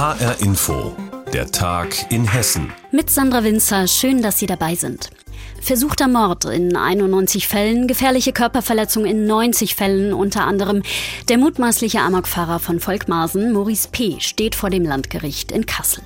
HR Info, der Tag in Hessen. Mit Sandra Winzer, schön, dass Sie dabei sind. Versuchter Mord in 91 Fällen, gefährliche Körperverletzung in 90 Fällen, unter anderem der mutmaßliche Amokfahrer von Volkmarsen, Maurice P., steht vor dem Landgericht in Kassel.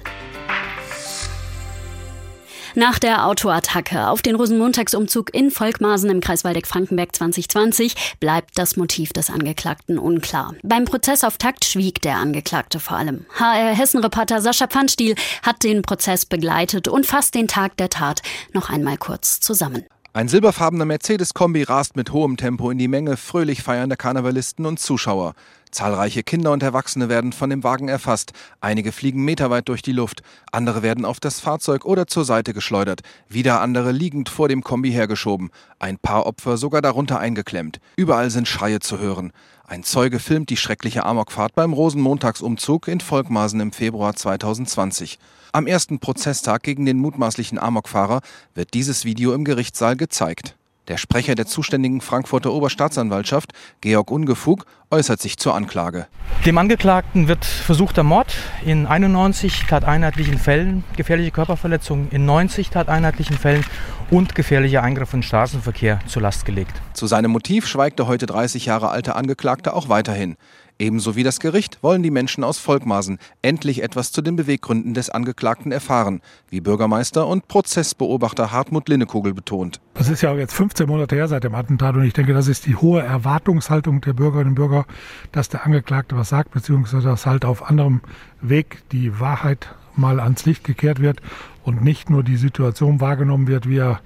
Nach der Autoattacke auf den Rosenmontagsumzug in Volkmarsen im Kreis Waldeck-Frankenberg 2020 bleibt das Motiv des Angeklagten unklar. Beim Prozessauftakt schwieg der Angeklagte vor allem. HR Hessen-Reporter Sascha Pfannstiel hat den Prozess begleitet und fasst den Tag der Tat noch einmal kurz zusammen. Ein silberfarbener Mercedes-Kombi rast mit hohem Tempo in die Menge fröhlich feiernder Karnevalisten und Zuschauer. Zahlreiche Kinder und Erwachsene werden von dem Wagen erfasst. Einige fliegen meterweit durch die Luft. Andere werden auf das Fahrzeug oder zur Seite geschleudert. Wieder andere liegend vor dem Kombi hergeschoben. Ein paar Opfer sogar darunter eingeklemmt. Überall sind Schreie zu hören. Ein Zeuge filmt die schreckliche Amokfahrt beim Rosenmontagsumzug in Volkmarsen im Februar 2020. Am ersten Prozesstag gegen den mutmaßlichen Amokfahrer wird dieses Video im Gerichtssaal gezeigt. Der Sprecher der zuständigen Frankfurter Oberstaatsanwaltschaft, Georg Ungefug, äußert sich zur Anklage. Dem Angeklagten wird versuchter Mord in 91 tateinheitlichen Fällen, gefährliche Körperverletzung in 90 tateinheitlichen Fällen und gefährlicher Eingriff in Straßenverkehr zur Last gelegt. Zu seinem Motiv schweigt der heute 30 Jahre alte Angeklagte auch weiterhin. Ebenso wie das Gericht wollen die Menschen aus Volkmarsen endlich etwas zu den Beweggründen des Angeklagten erfahren, wie Bürgermeister und Prozessbeobachter Hartmut Linnekugel betont. Es ist ja jetzt 15 Monate her seit dem Attentat und ich denke, das ist die hohe Erwartungshaltung der Bürgerinnen und Bürger, dass der Angeklagte was sagt, beziehungsweise dass halt auf anderem Weg die Wahrheit mal ans Licht gekehrt wird und nicht nur die Situation wahrgenommen wird, wie er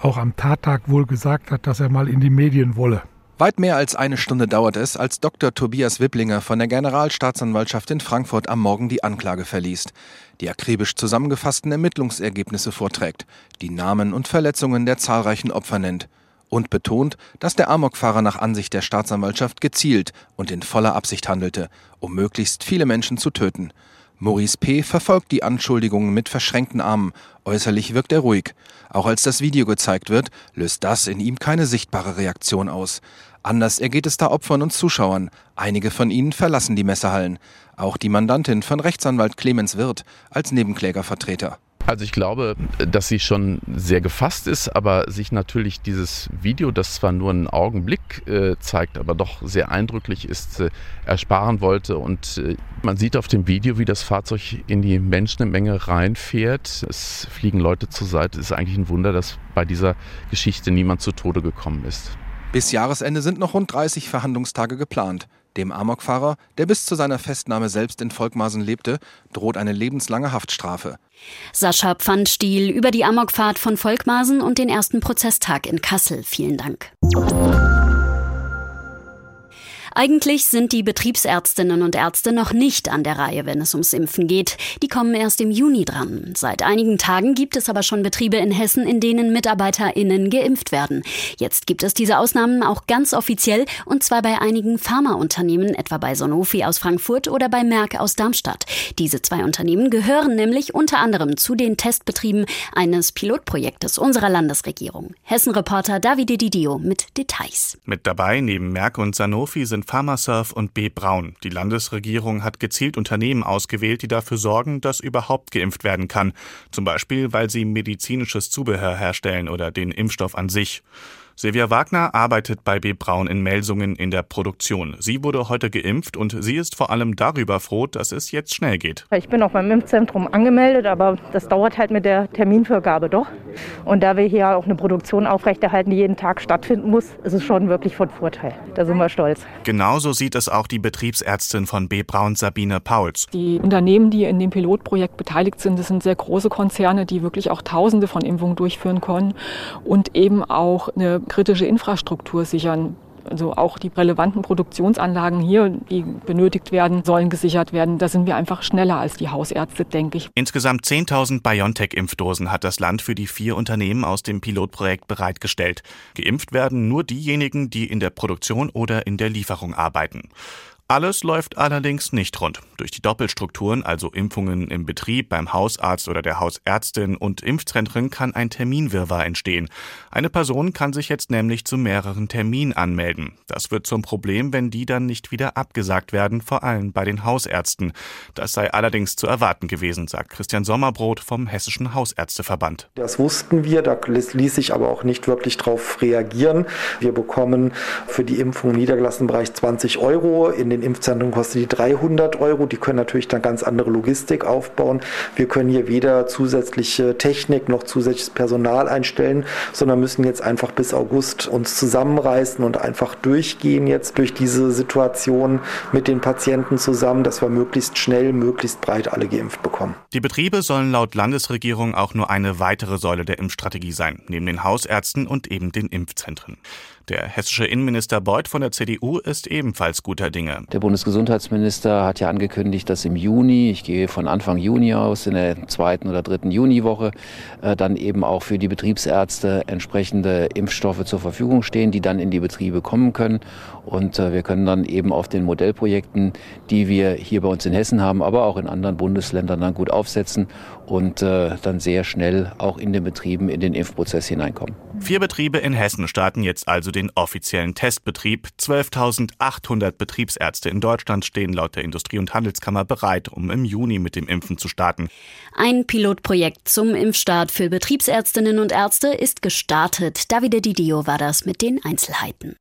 auch am Tattag wohl gesagt hat, dass er mal in die Medien wolle. Weit mehr als eine Stunde dauert es, als Dr. Tobias Wipplinger von der Generalstaatsanwaltschaft in Frankfurt am Morgen die Anklage verliest, die akribisch zusammengefassten Ermittlungsergebnisse vorträgt, die Namen und Verletzungen der zahlreichen Opfer nennt und betont, dass der Amokfahrer nach Ansicht der Staatsanwaltschaft gezielt und in voller Absicht handelte, um möglichst viele Menschen zu töten. Maurice P. verfolgt die Anschuldigungen mit verschränkten Armen. Äußerlich wirkt er ruhig. Auch als das Video gezeigt wird, löst das in ihm keine sichtbare Reaktion aus. Anders ergeht es da Opfern und Zuschauern. Einige von ihnen verlassen die Messehallen. Auch die Mandantin von Rechtsanwalt Clemens Wirth als Nebenklägervertreter. Also ich glaube, dass sie schon sehr gefasst ist, aber sich natürlich dieses Video, das zwar nur einen Augenblick äh, zeigt, aber doch sehr eindrücklich ist, äh, ersparen wollte. Und äh, man sieht auf dem Video, wie das Fahrzeug in die Menschenmenge reinfährt. Es fliegen Leute zur Seite. Es ist eigentlich ein Wunder, dass bei dieser Geschichte niemand zu Tode gekommen ist. Bis Jahresende sind noch rund 30 Verhandlungstage geplant. Dem Amokfahrer, der bis zu seiner Festnahme selbst in Volkmarsen lebte, droht eine lebenslange Haftstrafe. Sascha Pfannstiel über die Amokfahrt von Volkmarsen und den ersten Prozesstag in Kassel. Vielen Dank. Eigentlich sind die Betriebsärztinnen und Ärzte noch nicht an der Reihe, wenn es ums Impfen geht. Die kommen erst im Juni dran. Seit einigen Tagen gibt es aber schon Betriebe in Hessen, in denen MitarbeiterInnen geimpft werden. Jetzt gibt es diese Ausnahmen auch ganz offiziell und zwar bei einigen Pharmaunternehmen, etwa bei Sonofi aus Frankfurt oder bei Merck aus Darmstadt. Diese zwei Unternehmen gehören nämlich unter anderem zu den Testbetrieben eines Pilotprojektes unserer Landesregierung. Hessen-Reporter Davide Didio mit Details. Mit dabei neben Merck und Sanofi sind Pharmasurf und B. Braun. Die Landesregierung hat gezielt Unternehmen ausgewählt, die dafür sorgen, dass überhaupt geimpft werden kann. Zum Beispiel, weil sie medizinisches Zubehör herstellen oder den Impfstoff an sich. Silvia Wagner arbeitet bei B. Braun in Melsungen in der Produktion. Sie wurde heute geimpft und sie ist vor allem darüber froh, dass es jetzt schnell geht. Ich bin auch beim Impfzentrum angemeldet, aber das dauert halt mit der Terminvergabe doch. Und da wir hier auch eine Produktion aufrechterhalten, die jeden Tag stattfinden muss, ist es schon wirklich von Vorteil. Da sind wir stolz. Genauso sieht es auch die Betriebsärztin von B. Braun, Sabine Pauls. Die Unternehmen, die in dem Pilotprojekt beteiligt sind, das sind sehr große Konzerne, die wirklich auch Tausende von Impfungen durchführen können und eben auch eine kritische Infrastruktur sichern. Also auch die relevanten Produktionsanlagen hier, die benötigt werden, sollen gesichert werden. Da sind wir einfach schneller als die Hausärzte, denke ich. Insgesamt 10.000 BioNTech-Impfdosen hat das Land für die vier Unternehmen aus dem Pilotprojekt bereitgestellt. Geimpft werden nur diejenigen, die in der Produktion oder in der Lieferung arbeiten. Alles läuft allerdings nicht rund. Durch die Doppelstrukturen, also Impfungen im Betrieb, beim Hausarzt oder der Hausärztin und Impfzentren, kann ein Terminwirrwarr entstehen. Eine Person kann sich jetzt nämlich zu mehreren Terminen anmelden. Das wird zum Problem, wenn die dann nicht wieder abgesagt werden, vor allem bei den Hausärzten. Das sei allerdings zu erwarten gewesen, sagt Christian Sommerbrot vom Hessischen Hausärzteverband. Das wussten wir, da ließ sich aber auch nicht wirklich darauf reagieren. Wir bekommen für die Impfung im niedergelassenen Bereich 20 Euro. In den Impfzentren kosten die 300 Euro. Die können natürlich dann ganz andere Logistik aufbauen. Wir können hier weder zusätzliche Technik noch zusätzliches Personal einstellen, sondern müssen jetzt einfach bis August uns zusammenreißen und einfach durchgehen jetzt durch diese Situation mit den Patienten zusammen, dass wir möglichst schnell, möglichst breit alle geimpft bekommen. Die Betriebe sollen laut Landesregierung auch nur eine weitere Säule der Impfstrategie sein, neben den Hausärzten und eben den Impfzentren. Der hessische Innenminister Beuth von der CDU ist ebenfalls guter Dinge. Der Bundesgesundheitsminister hat ja angekündigt, dass im Juni, ich gehe von Anfang Juni aus, in der zweiten oder dritten Juniwoche, äh, dann eben auch für die Betriebsärzte entsprechende Impfstoffe zur Verfügung stehen, die dann in die Betriebe kommen können. Und äh, wir können dann eben auf den Modellprojekten, die wir hier bei uns in Hessen haben, aber auch in anderen Bundesländern dann gut aufsetzen und äh, dann sehr schnell auch in den Betrieben in den Impfprozess hineinkommen. Vier Betriebe in Hessen starten jetzt also den offiziellen Testbetrieb. 12.800 Betriebsärzte in Deutschland stehen laut der Industrie- und Handelskammer bereit, um im Juni mit dem Impfen zu starten. Ein Pilotprojekt zum Impfstart für Betriebsärztinnen und Ärzte ist gestartet. Davide Didio war das mit den Einzelheiten.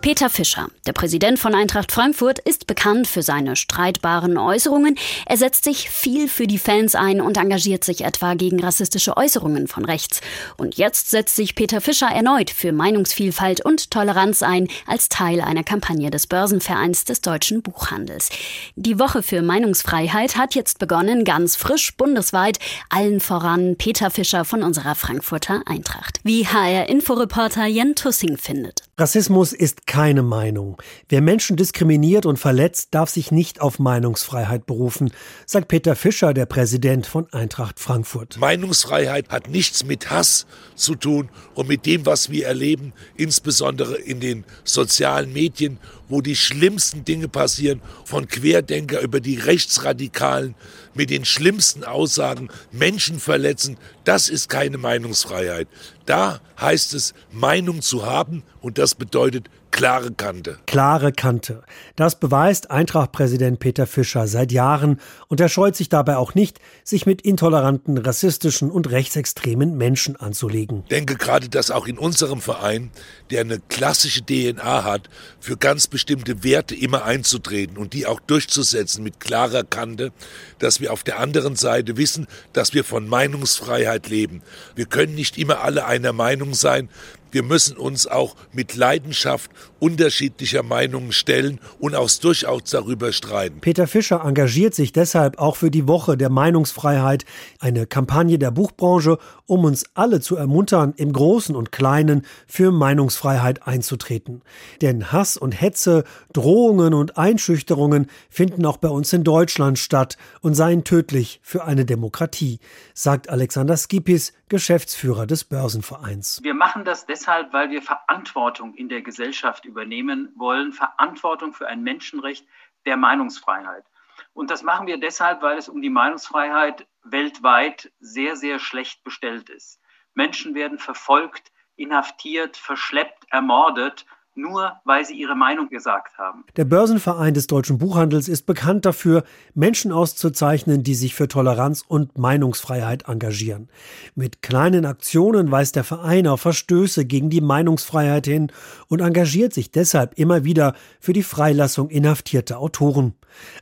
Peter Fischer, der Präsident von Eintracht Frankfurt, ist bekannt für seine streitbaren Äußerungen. Er setzt sich viel für die Fans ein und engagiert sich etwa gegen rassistische Äußerungen von rechts. Und jetzt setzt sich Peter Fischer erneut für Meinungsvielfalt und Toleranz ein als Teil einer Kampagne des Börsenvereins des deutschen Buchhandels. Die Woche für Meinungsfreiheit hat jetzt begonnen, ganz frisch bundesweit, allen voran Peter Fischer von unserer Frankfurter Eintracht. Wie HR-Inforeporter Jen Tussing findet. Rassismus ist keine Meinung. Wer Menschen diskriminiert und verletzt, darf sich nicht auf Meinungsfreiheit berufen, sagt Peter Fischer, der Präsident von Eintracht Frankfurt. Meinungsfreiheit hat nichts mit Hass zu tun und mit dem, was wir erleben, insbesondere in den sozialen Medien, wo die schlimmsten Dinge passieren, von Querdenker über die Rechtsradikalen mit den schlimmsten Aussagen Menschen verletzen. Das ist keine Meinungsfreiheit. Da heißt es, Meinung zu haben und das bedeutet klare Kante. Klare Kante. Das beweist Eintracht-Präsident Peter Fischer seit Jahren und er scheut sich dabei auch nicht, sich mit intoleranten, rassistischen und rechtsextremen Menschen anzulegen. Ich denke gerade, dass auch in unserem Verein, der eine klassische DNA hat, für ganz bestimmte Werte immer einzutreten und die auch durchzusetzen mit klarer Kante, dass wir auf der anderen Seite wissen, dass wir von Meinungsfreiheit leben. Wir können nicht immer alle einer Meinung sein, wir müssen uns auch mit Leidenschaft unterschiedlicher Meinungen stellen und auch durchaus darüber streiten. Peter Fischer engagiert sich deshalb auch für die Woche der Meinungsfreiheit, eine Kampagne der Buchbranche, um uns alle zu ermuntern, im Großen und Kleinen für Meinungsfreiheit einzutreten. Denn Hass und Hetze, Drohungen und Einschüchterungen finden auch bei uns in Deutschland statt und seien tödlich für eine Demokratie, sagt Alexander Skipis, Geschäftsführer des Börsenvereins. Wir machen das deshalb, weil wir Verantwortung in der Gesellschaft übernehmen wollen, Verantwortung für ein Menschenrecht der Meinungsfreiheit. Und das machen wir deshalb, weil es um die Meinungsfreiheit weltweit sehr, sehr schlecht bestellt ist. Menschen werden verfolgt, inhaftiert, verschleppt, ermordet nur weil sie ihre Meinung gesagt haben. Der Börsenverein des deutschen Buchhandels ist bekannt dafür, Menschen auszuzeichnen, die sich für Toleranz und Meinungsfreiheit engagieren. Mit kleinen Aktionen weist der Verein auf Verstöße gegen die Meinungsfreiheit hin und engagiert sich deshalb immer wieder für die Freilassung inhaftierter Autoren.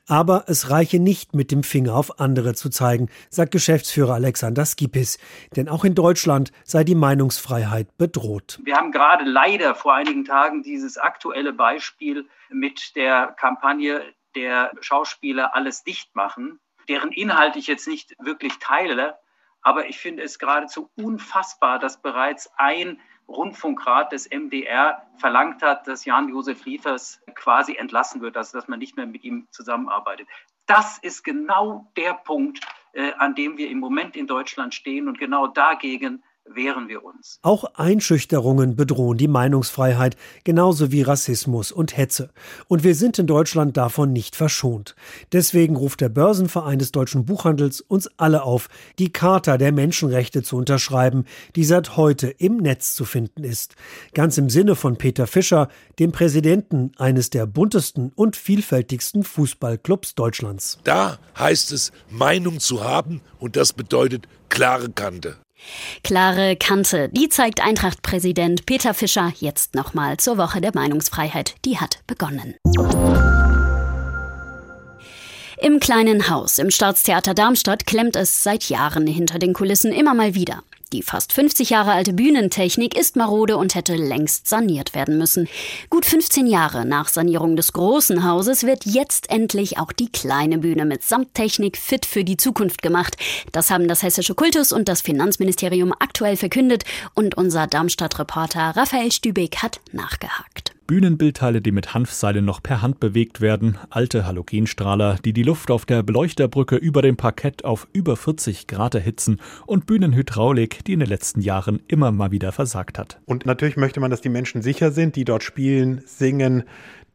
Aber es reiche nicht, mit dem Finger auf andere zu zeigen, sagt Geschäftsführer Alexander Skipis. Denn auch in Deutschland sei die Meinungsfreiheit bedroht. Wir haben gerade leider vor einigen Tagen dieses aktuelle Beispiel mit der Kampagne der Schauspieler alles dicht machen, deren Inhalt ich jetzt nicht wirklich teile. Aber ich finde es geradezu unfassbar, dass bereits ein Rundfunkrat des MDR verlangt hat, dass Jan-Josef Liefers quasi entlassen wird, also dass man nicht mehr mit ihm zusammenarbeitet. Das ist genau der Punkt, äh, an dem wir im Moment in Deutschland stehen und genau dagegen wehren wir uns. Auch Einschüchterungen bedrohen die Meinungsfreiheit, genauso wie Rassismus und Hetze. Und wir sind in Deutschland davon nicht verschont. Deswegen ruft der Börsenverein des deutschen Buchhandels uns alle auf, die Charta der Menschenrechte zu unterschreiben, die seit heute im Netz zu finden ist. Ganz im Sinne von Peter Fischer, dem Präsidenten eines der buntesten und vielfältigsten Fußballclubs Deutschlands. Da heißt es, Meinung zu haben und das bedeutet klare Kante. Klare Kante, die zeigt Eintracht-Präsident Peter Fischer jetzt nochmal zur Woche der Meinungsfreiheit. Die hat begonnen. Im kleinen Haus im Staatstheater Darmstadt klemmt es seit Jahren hinter den Kulissen immer mal wieder. Die fast 50 Jahre alte Bühnentechnik ist marode und hätte längst saniert werden müssen. Gut 15 Jahre nach Sanierung des großen Hauses wird jetzt endlich auch die kleine Bühne mit Samttechnik fit für die Zukunft gemacht. Das haben das Hessische Kultus und das Finanzministerium aktuell verkündet und unser Darmstadt-Reporter Raphael Stübeck hat nachgehakt. Bühnenbildteile, die mit Hanfseilen noch per Hand bewegt werden, alte Halogenstrahler, die die Luft auf der Beleuchterbrücke über dem Parkett auf über 40 Grad erhitzen und Bühnenhydraulik, die in den letzten Jahren immer mal wieder versagt hat. Und natürlich möchte man, dass die Menschen sicher sind, die dort spielen, singen,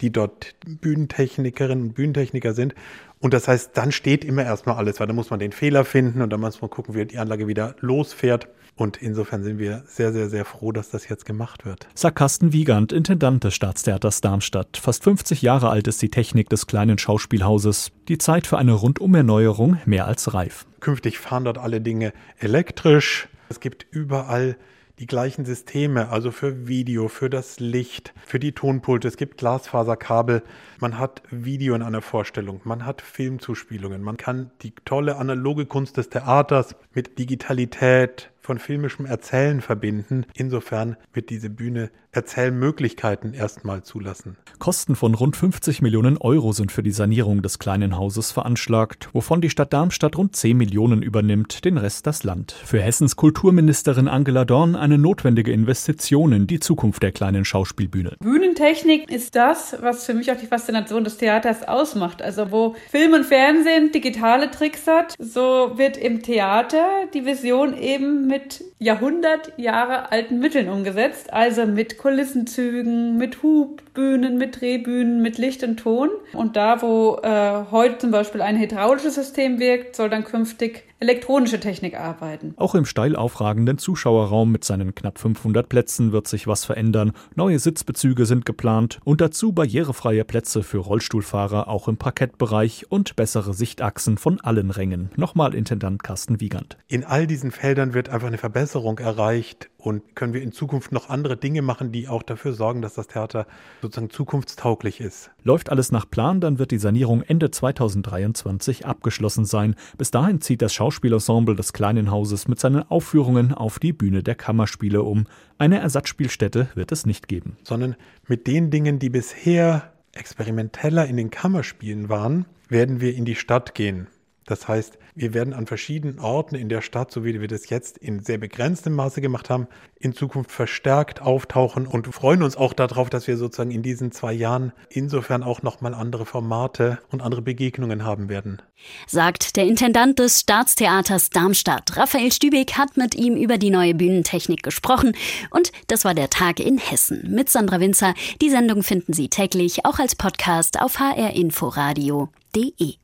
die dort Bühnentechnikerinnen und Bühnentechniker sind. Und das heißt, dann steht immer erstmal alles, weil dann muss man den Fehler finden und dann muss man gucken, wie die Anlage wieder losfährt. Und insofern sind wir sehr, sehr, sehr froh, dass das jetzt gemacht wird. Sagt Carsten Wiegand, Intendant des Staatstheaters Darmstadt. Fast 50 Jahre alt ist die Technik des kleinen Schauspielhauses. Die Zeit für eine Rundumerneuerung mehr als reif. Künftig fahren dort alle Dinge elektrisch. Es gibt überall die gleichen Systeme, also für Video, für das Licht, für die Tonpulte. Es gibt Glasfaserkabel. Man hat Video in einer Vorstellung. Man hat Filmzuspielungen. Man kann die tolle analoge Kunst des Theaters mit Digitalität, von filmischem Erzählen verbinden. Insofern wird diese Bühne Erzählmöglichkeiten erstmal zulassen. Kosten von rund 50 Millionen Euro sind für die Sanierung des kleinen Hauses veranschlagt, wovon die Stadt Darmstadt rund 10 Millionen übernimmt, den Rest das Land. Für Hessens Kulturministerin Angela Dorn eine notwendige Investition in die Zukunft der kleinen Schauspielbühne. Bühnentechnik ist das, was für mich auch die Faszination des Theaters ausmacht. Also wo Film und Fernsehen digitale Tricks hat, so wird im Theater die Vision eben mit Jahrhundert Jahre alten Mitteln umgesetzt, also mit Kulissenzügen, mit Hubbühnen, mit Drehbühnen, mit Licht und Ton. Und da, wo äh, heute zum Beispiel ein hydraulisches System wirkt, soll dann künftig elektronische Technik arbeiten. Auch im steil aufragenden Zuschauerraum mit seinen knapp 500 Plätzen wird sich was verändern. Neue Sitzbezüge sind geplant und dazu barrierefreie Plätze für Rollstuhlfahrer auch im Parkettbereich und bessere Sichtachsen von allen Rängen. Nochmal Intendant Carsten Wiegand. In all diesen Feldern wird einfach eine Verbesserung erreicht und können wir in Zukunft noch andere Dinge machen, die auch dafür sorgen, dass das Theater sozusagen zukunftstauglich ist. Läuft alles nach Plan, dann wird die Sanierung Ende 2023 abgeschlossen sein. Bis dahin zieht das Schauspielensemble des kleinen Hauses mit seinen Aufführungen auf die Bühne der Kammerspiele um. Eine Ersatzspielstätte wird es nicht geben. Sondern mit den Dingen, die bisher experimenteller in den Kammerspielen waren, werden wir in die Stadt gehen. Das heißt, wir werden an verschiedenen Orten in der Stadt, so wie wir das jetzt in sehr begrenztem Maße gemacht haben, in Zukunft verstärkt auftauchen und freuen uns auch darauf, dass wir sozusagen in diesen zwei Jahren insofern auch nochmal andere Formate und andere Begegnungen haben werden. Sagt der Intendant des Staatstheaters Darmstadt. Raphael Stübeck hat mit ihm über die neue Bühnentechnik gesprochen und das war der Tag in Hessen mit Sandra Winzer. Die Sendung finden Sie täglich auch als Podcast auf hrinforadio.de.